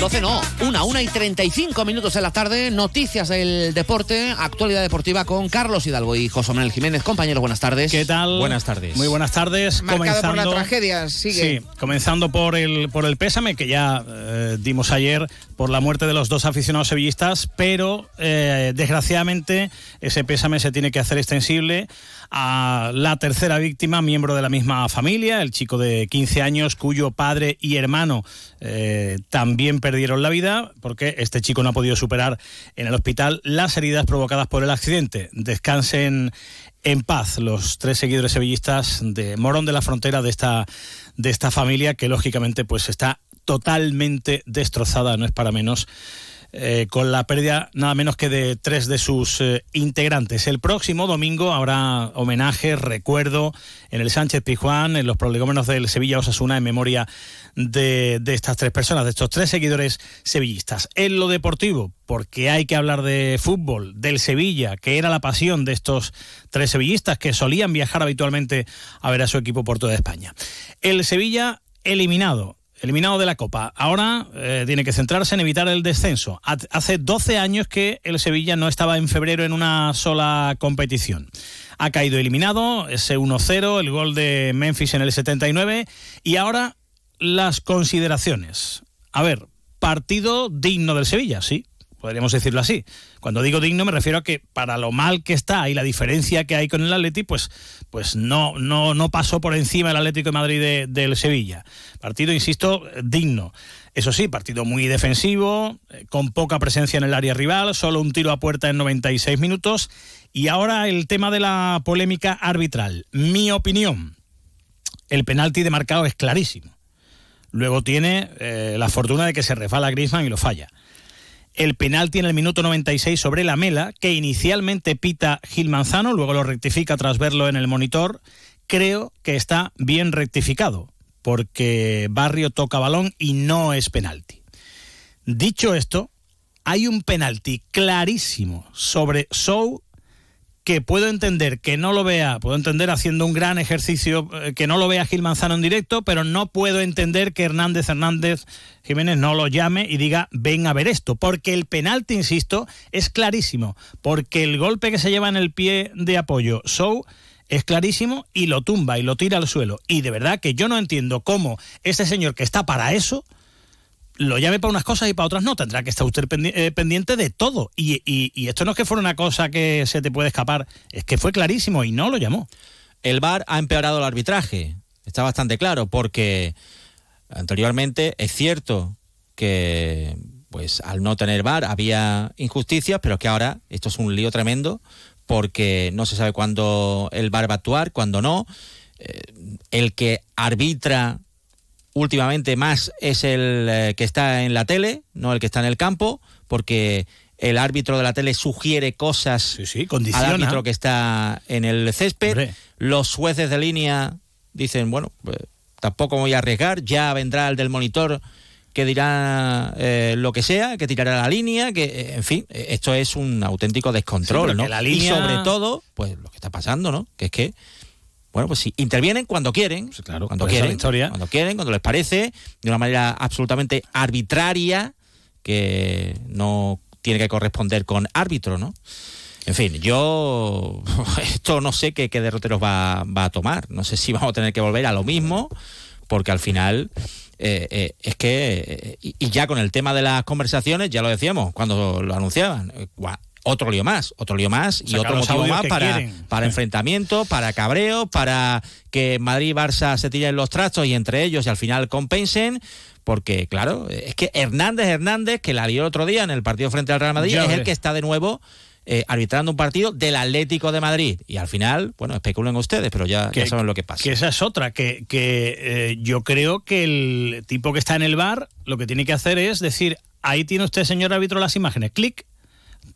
12 no, una, una y 35 minutos en la tarde, noticias del deporte, actualidad deportiva con Carlos Hidalgo y José Manuel Jiménez. Compañeros, buenas tardes. ¿Qué tal? Buenas tardes. Muy buenas tardes. Marcado comenzando, por la tragedia, sigue. Sí, comenzando por el, por el pésame que ya eh, dimos ayer por la muerte de los dos aficionados sevillistas, pero eh, desgraciadamente ese pésame se tiene que hacer extensible a la tercera víctima, miembro de la misma familia, el chico de 15 años cuyo padre y hermano eh, también perdieron la vida porque este chico no ha podido superar en el hospital las heridas provocadas por el accidente. Descansen en paz los tres seguidores sevillistas de Morón de la Frontera de esta, de esta familia que lógicamente pues está totalmente destrozada, no es para menos eh, con la pérdida nada menos que de tres de sus eh, integrantes. El próximo domingo habrá homenaje, recuerdo en el Sánchez Pijuán, en los prolegómenos del Sevilla Osasuna en memoria de, de estas tres personas, de estos tres seguidores sevillistas. En lo deportivo, porque hay que hablar de fútbol, del Sevilla, que era la pasión de estos tres sevillistas que solían viajar habitualmente a ver a su equipo por toda España. El Sevilla eliminado eliminado de la Copa. Ahora eh, tiene que centrarse en evitar el descenso. Hace 12 años que el Sevilla no estaba en febrero en una sola competición. Ha caído eliminado, ese 1-0, el gol de Memphis en el 79 y ahora las consideraciones. A ver, partido digno del Sevilla, sí, podríamos decirlo así. Cuando digo digno me refiero a que para lo mal que está y la diferencia que hay con el Atleti, pues, pues no, no, no pasó por encima el Atlético de Madrid del Sevilla. Partido, insisto, digno. Eso sí, partido muy defensivo, eh, con poca presencia en el área rival, solo un tiro a puerta en 96 minutos. Y ahora el tema de la polémica arbitral. Mi opinión, el penalti de marcado es clarísimo. Luego tiene eh, la fortuna de que se refala Griezmann y lo falla el penalti en el minuto 96 sobre la Mela, que inicialmente pita Gil Manzano, luego lo rectifica tras verlo en el monitor, creo que está bien rectificado, porque Barrio toca balón y no es penalti. Dicho esto, hay un penalti clarísimo sobre Sou que puedo entender que no lo vea, puedo entender haciendo un gran ejercicio eh, que no lo vea Gil Manzano en directo, pero no puedo entender que Hernández Hernández Jiménez no lo llame y diga ven a ver esto, porque el penalti, insisto, es clarísimo, porque el golpe que se lleva en el pie de apoyo, Sou es clarísimo y lo tumba y lo tira al suelo. Y de verdad que yo no entiendo cómo ese señor que está para eso, lo llame para unas cosas y para otras no. Tendrá que estar usted eh, pendiente de todo. Y, esto no es que fuera una cosa que se te puede escapar, es que fue clarísimo y no lo llamó. El VAR ha empeorado el arbitraje, está bastante claro, porque anteriormente es cierto que pues al no tener VAR había injusticias, pero que ahora esto es un lío tremendo porque no se sabe cuándo el VAR va a actuar, cuándo no. Eh, el que arbitra últimamente más es el eh, que está en la tele, no el que está en el campo, porque el árbitro de la tele sugiere cosas al árbitro que está en el césped. Los jueces de línea dicen, bueno, pues, tampoco voy a arriesgar, ya vendrá el del monitor que dirá eh, lo que sea, que tirará la línea, que eh, en fin, esto es un auténtico descontrol, ¿no? Y sobre todo, pues lo que está pasando, ¿no? Que es que bueno, pues sí, intervienen cuando quieren, pues claro, cuando quieren, cuando quieren, cuando les parece, de una manera absolutamente arbitraria, que no tiene que corresponder con árbitro, ¿no? En fin, yo esto no sé qué, derroteros va, a tomar. No sé si vamos a tener que volver a lo mismo, porque al final eh, eh, es que, eh, y, ya con el tema de las conversaciones, ya lo decíamos cuando lo anunciaban, otro lío más, otro lío más y otro motivo más para, para enfrentamientos, para cabreo, para que Madrid y Barça se tiren los trastos y entre ellos y al final compensen. Porque, claro, es que Hernández Hernández, que la lió el otro día en el partido frente al Real Madrid, es el que está de nuevo eh, arbitrando un partido del Atlético de Madrid. Y al final, bueno, especulen ustedes, pero ya, saben lo que pasa. Que esa es otra, que, que eh, yo creo que el tipo que está en el bar lo que tiene que hacer es decir, ahí tiene usted, señor árbitro, las imágenes, clic,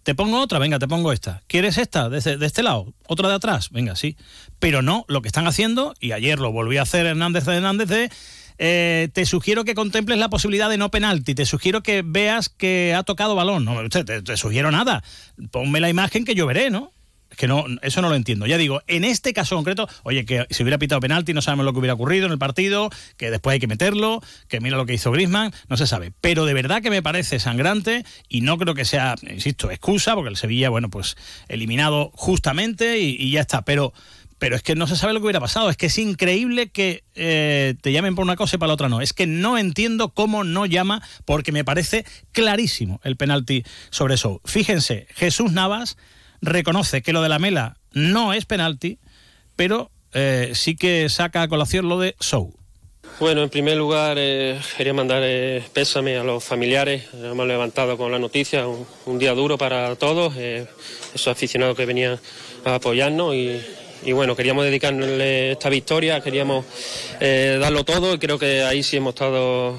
Te pongo otra, venga, te pongo esta. ¿Quieres esta? De, de este lado, otra de atrás, venga, sí. Pero no, lo que están haciendo, y ayer lo volví a hacer Hernández de Hernández de eh, te sugiero que contemples la posibilidad de no penalti, te sugiero que veas que ha tocado balón. No, te, te sugiero nada. Ponme la imagen que yo veré, ¿no? Es que no, eso no lo entiendo. Ya digo, en este caso concreto, oye, que si hubiera pitado penalti no sabemos lo que hubiera ocurrido en el partido, que después hay que meterlo, que mira lo que hizo Grisman, no se sabe. Pero de verdad que me parece sangrante y no creo que sea, insisto, excusa, porque el Sevilla, bueno, pues eliminado justamente y, ya está. Pero pero es que no se sabe lo que hubiera pasado. Es que es increíble que eh, te llamen por una cosa y para la otra no. Es que no entiendo cómo no llama, porque me parece clarísimo el penalti sobre eso. Fíjense, Jesús Navas reconoce que lo de la mela no es penalti, pero eh, sí que saca a colación lo de Sou. Bueno, en primer lugar eh, quería mandar pésame a los familiares. Hemos levantado con la noticia, un, día duro para todos, esos aficionados que venían a apoyarnos y, y bueno, queríamos dedicarle esta victoria, queríamos eh, darlo todo y creo que ahí sí hemos estado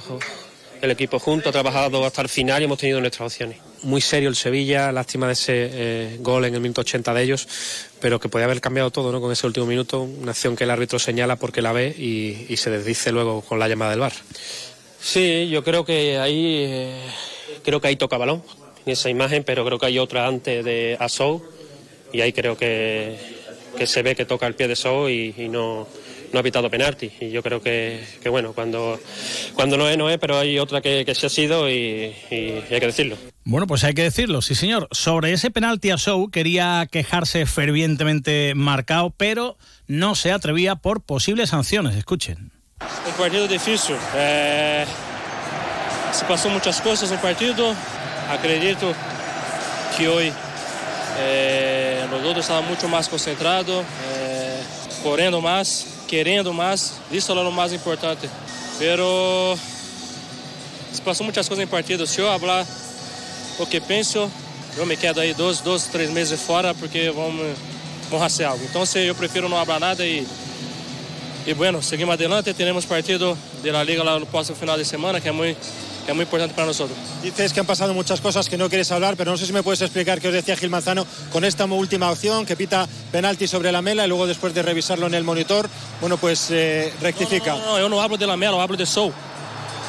el equipo junto, ha trabajado hasta el final y hemos tenido nuestras opciones. Muy serio el Sevilla, lástima de ese eh, gol en el minuto 80 de ellos, pero que podía haber cambiado todo ¿no? con ese último minuto, una acción que el árbitro señala porque la ve y, se desdice luego con la llamada del bar. Sí, yo creo que ahí eh, creo que ahí toca balón en esa imagen, pero creo que hay otra antes de Asou y ahí creo que que se ve que toca el pie de So y, no, no ha pitado penalti. Y yo creo que, bueno, cuando, cuando no es, no es, pero hay otra que, que se ha sido y, hay que decirlo. Bueno, pues hay que decirlo, sí señor. Sobre ese penalti a Show quería quejarse fervientemente marcado, pero no se atrevía por posibles sanciones. Escuchen. Un partido difícil. Eh, se pasó muchas cosas en el partido. Acredito que hoy É, nós outros estávamos muito mais concentrados, é, correndo mais, querendo mais, isso era o mais importante. Pero se passou muitas coisas em partida. Se eu falar o que penso, eu me quedo aí dois, dois três meses fora porque vamos, fazer algo. Então se eu prefiro não falar nada e e bueno, seguimos adelante, teremos partido de la liga lá no próximo final de semana, que é muito que es muy importante para nosotros. Dices que han pasado muchas cosas que no quieres hablar, pero no sé si me puedes explicar qué os decía Gil Manzano con esta última opción que pita penalti sobre la mela y luego después de revisarlo en el monitor, bueno, pues eh, rectifica. No, no, no, yo no hablo de la mela, yo hablo de Sou.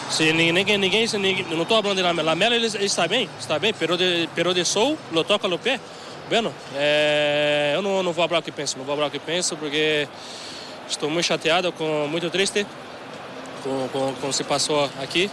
Se ninguém, ninguém, ninguém não estou falando de la mela. La mela está bem, está bem, pero de, pero de Sou, lo toca no pé. Bueno, é, eu não, não vou falar o que penso, não vou falar o que penso porque estou muito chateado, com, muito triste com o que se passou aqui.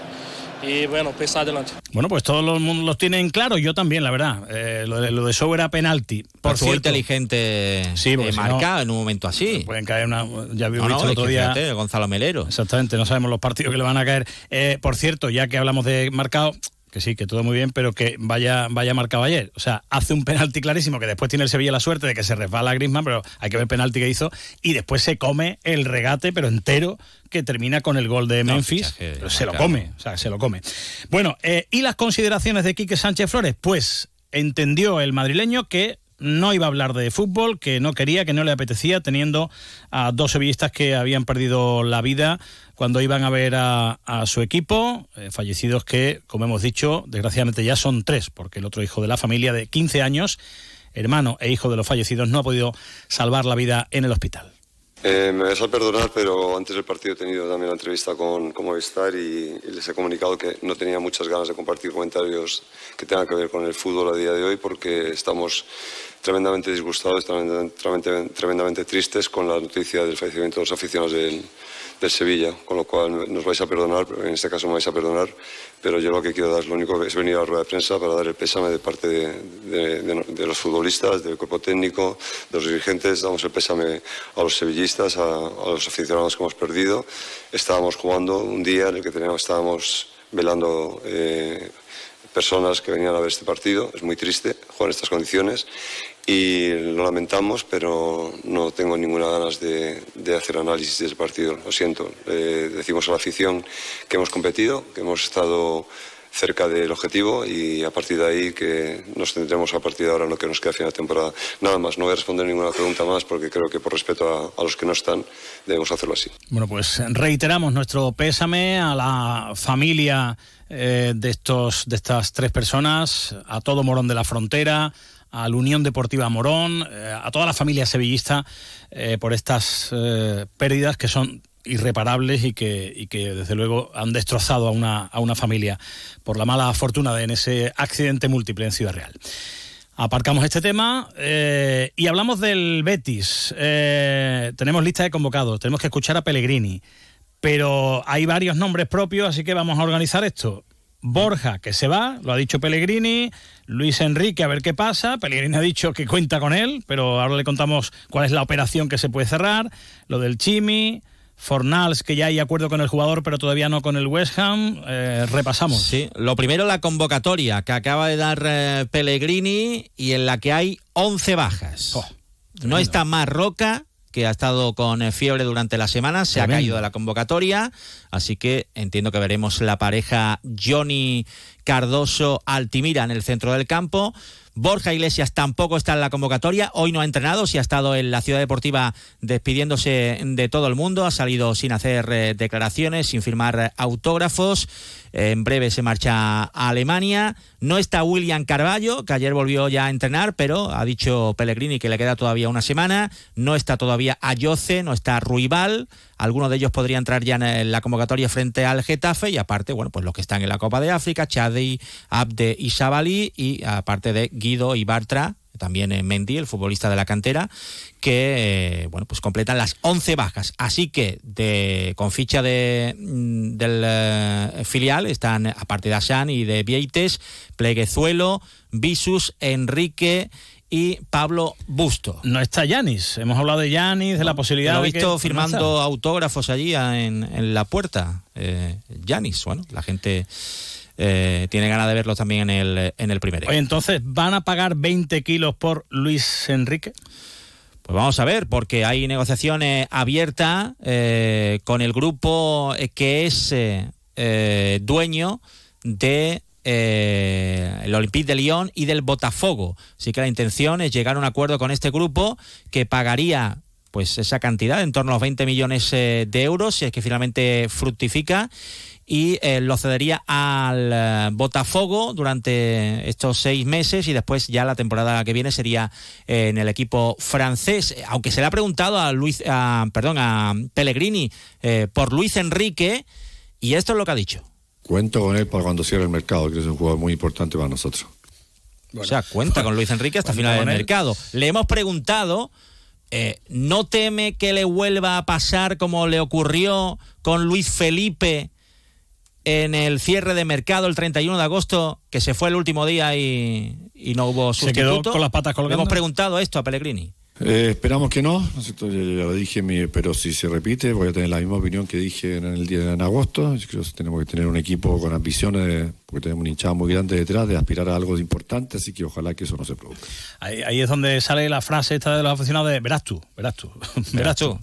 Y bueno, pesa adelante. Bueno, pues todos los mundos los tienen claro, yo también, la verdad. Eh, lo, de, lo de Show era penalti. Por cierto, inteligente sí, eh, marca en un momento así. Pueden caer una. Ya vimos el otro día. Gonzalo Melero. Exactamente, no sabemos los partidos que le van a caer. Eh, por cierto, ya que hablamos de marcado, que sí, que todo muy bien, pero que vaya, vaya marcado ayer. O sea, hace un penalti clarísimo, que después tiene el Sevilla la suerte de que se resbala a Griezmann, pero hay que ver el penalti que hizo, y después se come el regate, pero entero, que termina con el gol de Memphis. se lo come, o sea, se lo come. Bueno, eh, ¿y las consideraciones de Quique Sánchez Flores? Pues entendió el madrileño que no iba a hablar de fútbol, que no quería, que no le apetecía, teniendo a dos sevillistas que habían perdido la vida cuando iban a ver a, su equipo, eh, fallecidos que, como hemos dicho, desgraciadamente ya son tres, porque el otro hijo de la familia de 15 años, hermano e hijo de los fallecidos, no ha podido salvar la vida en el hospital. Eh, me vais a perdonar, pero antes del partido he tenido también una entrevista con, con Movistar y, les he comunicado que no tenía muchas ganas de compartir comentarios que tengan que ver con el fútbol a día de hoy porque estamos tremendamente disgustados, tremendamente, tremendamente tristes con la noticia del fallecimiento de los aficionados del, del Sevilla, con lo cual nos vais a perdonar, en este caso me vais a perdonar, pero yo lo que quiero dar, lo único que es venir a la rueda de prensa para dar el pésame de parte de, los futbolistas, del cuerpo técnico, de los dirigentes, damos el pésame a los sevillistas, a, los aficionados que hemos perdido. Estábamos jugando un día en el que teníamos, estábamos velando eh, personas que venían a ver este partido, es muy triste jugar en estas condiciones y lo lamentamos, pero no tengo ninguna ganas de, hacer análisis del partido, lo siento. decimos a la afición que hemos competido, que hemos estado cerca del objetivo y a partir de ahí que nos tendremos a partir de ahora en lo que nos queda final de temporada. Nada más, no voy a responder ninguna pregunta más porque creo que por respeto a, a los que no están debemos hacerlo así. Bueno, pues reiteramos nuestro pésame a la familia eh, de, estos, de estas tres personas, a todo Morón de la Frontera, a la Unión Deportiva Morón, eh, a toda la familia sevillista eh, por estas pérdidas que son irreparables y que, y que desde luego han destrozado a una, a una familia por la mala fortuna de en ese accidente múltiple en Ciudad Real. Aparcamos este tema y hablamos del Betis. tenemos lista de convocados, tenemos que escuchar a Pellegrini pero hay varios nombres propios, así que vamos a organizar esto. Borja, que se va, lo ha dicho Pellegrini, Luis Enrique, a ver qué pasa, Pellegrini ha dicho que cuenta con él, pero ahora le contamos cuál es la operación que se puede cerrar, lo del Chimi, Fornals, que ya hay acuerdo con el jugador, pero todavía no con el West Ham. Eh, repasamos. Sí, lo primero la convocatoria que acaba de dar eh, Pellegrini y en la que hay 11 bajas. Oh, no está Marroca, que ha estado con eh, fiebre durante la semana, se ha caído de la convocatoria, así que entiendo que veremos la pareja Johnny Cardoso Altimira en el centro del campo. Borja Iglesias tampoco está en la convocatoria, hoy no ha entrenado, si ha estado en la ciudad deportiva despidiéndose de todo el mundo, ha salido sin hacer eh, declaraciones, sin firmar autógrafos. En breve se marcha a Alemania. No está William Carballo, que ayer volvió ya a entrenar, pero ha dicho Pellegrini que le queda todavía una semana. No está todavía Ayoce, no está Ruibal. Algunos de ellos podrían entrar ya en la convocatoria frente al Getafe y aparte, bueno, pues los que están en la Copa de África, Chadi, Abde y Sabali y aparte de Guido y Bartra, también en Mendy, el futbolista de la cantera, que eh, bueno, pues completan las 11 bajas. Así que de, con ficha de, mm, del eh, filial están, aparte de Asan y de Vieites, Pleguezuelo, Visus, Enrique y Pablo Busto. No está Yanis. Hemos hablado de Yanis, de la posibilidad Lo he visto firmando autógrafos allí en, en la puerta. Yanis, eh, bueno, la gente eh, tiene ganas de verlo también en el, en el primer Oye, entonces, ¿van a pagar 20 kilos por Luis Enrique? Pues vamos a ver, porque hay negociaciones abiertas eh, con el grupo que es eh, dueño de el Olympique de Lyon y del Botafogo. Así que la intención es llegar a un acuerdo con este grupo que pagaría pues esa cantidad, en torno a los 20 millones de euros, si es que finalmente fructifica y eh, lo cedería al eh, Botafogo durante estos seis meses y después ya la temporada que viene sería eh, en el equipo francés. Aunque se le ha preguntado a Luis, perdón, a Pellegrini por Luis Enrique y esto es lo que ha dicho. Cuento con él para cuando cierre el mercado, que es un jugador muy importante para nosotros. O sea, cuenta con Luis Enrique hasta final del mercado. Le hemos preguntado, ¿no teme que le vuelva a pasar como le ocurrió con Luis Felipe en el cierre de mercado el 31 de agosto, que se fue el último día y, no hubo sustituto. Se quedó con las patas colgando. hemos preguntado esto a Pellegrini. Eh, esperamos que no, ya, lo dije, pero si se repite voy a tener la misma opinión que dije en el día de en agosto. Yo creo que tenemos que tener un equipo con ambiciones, porque tenemos un hinchado muy grande detrás, de aspirar a algo importante, así que ojalá que eso no se produzca. Ahí, es donde sale la frase esta de los aficionados de verás tú, verás tú, verás tú.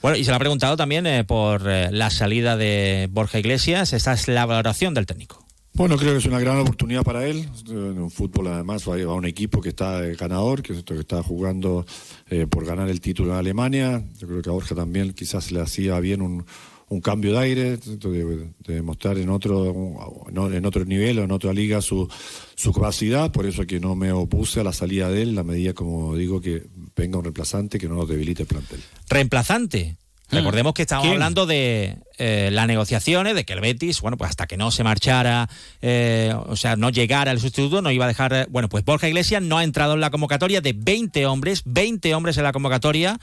Bueno, y se le ha preguntado también eh, por eh, la salida de Borja Iglesias, esta es la valoración del técnico. Bueno, creo que es una gran oportunidad para él. En un fútbol, además, va a un equipo que está ganador, que, que está jugando eh, por ganar el título en Alemania. Yo creo que a Borja también quizás le hacía bien un, un cambio de aire, de, de, mostrar en otro, en otro nivel o en otra liga su, su capacidad. Por eso que no me opuse a la salida de él, la medida, como digo, que venga un reemplazante que no nos debilite el plantel. ¿Reemplazante? Mm. Recordemos que estamos hablando de eh, las negociaciones, de que el Betis, bueno, pues hasta que no se marchara, eh, o sea, no llegara el sustituto, no iba a dejar. Bueno, pues Borja Iglesias no ha entrado en la convocatoria de 20 hombres, 20 hombres en la convocatoria,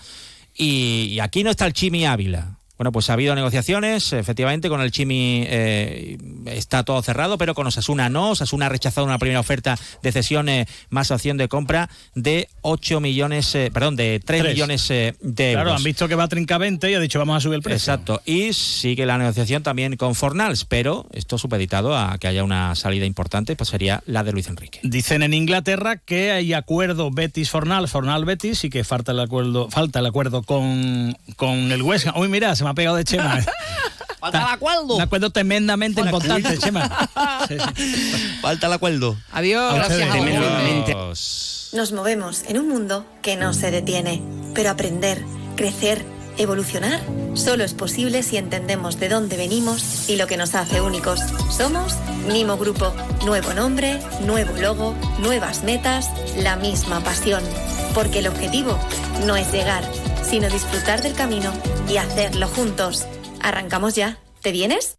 y aquí no está el Chimi Ávila. Bueno, pues ha habido negociaciones, efectivamente, con el Chimi eh, está todo cerrado, pero con Osasuna no. Osasuna ha rechazado una primera oferta de cesión más opción de compra de 8 millones, eh, perdón, de 3, millones eh, de euros. Claro, han visto que va a trincavente y ha dicho vamos a subir el precio. Exacto. Y sigue la negociación también con Fornals, pero esto supeditado a que haya una salida importante, pues sería la de Luis Enrique. Dicen en Inglaterra que hay acuerdo Betis-Fornal, Fornal-Betis y que falta el acuerdo, falta el acuerdo con, con el West Ham. Uy, mira, se me ha pegado de Chema. Falta el acuerdo. Un acuerdo tremendamente importante, Chema. Falta el acuerdo. Adiós. Gracias. Nos movemos en un mundo que no se detiene, pero aprender, crecer, evolucionar, solo es posible si entendemos de dónde venimos y lo que nos hace únicos. Somos Nimo Grupo. Nuevo nombre, nuevo logo, nuevas metas, la misma pasión. Porque el objetivo no es llegar, sino disfrutar del camino y hacerlo juntos. Arrancamos ya. ¿Te vienes?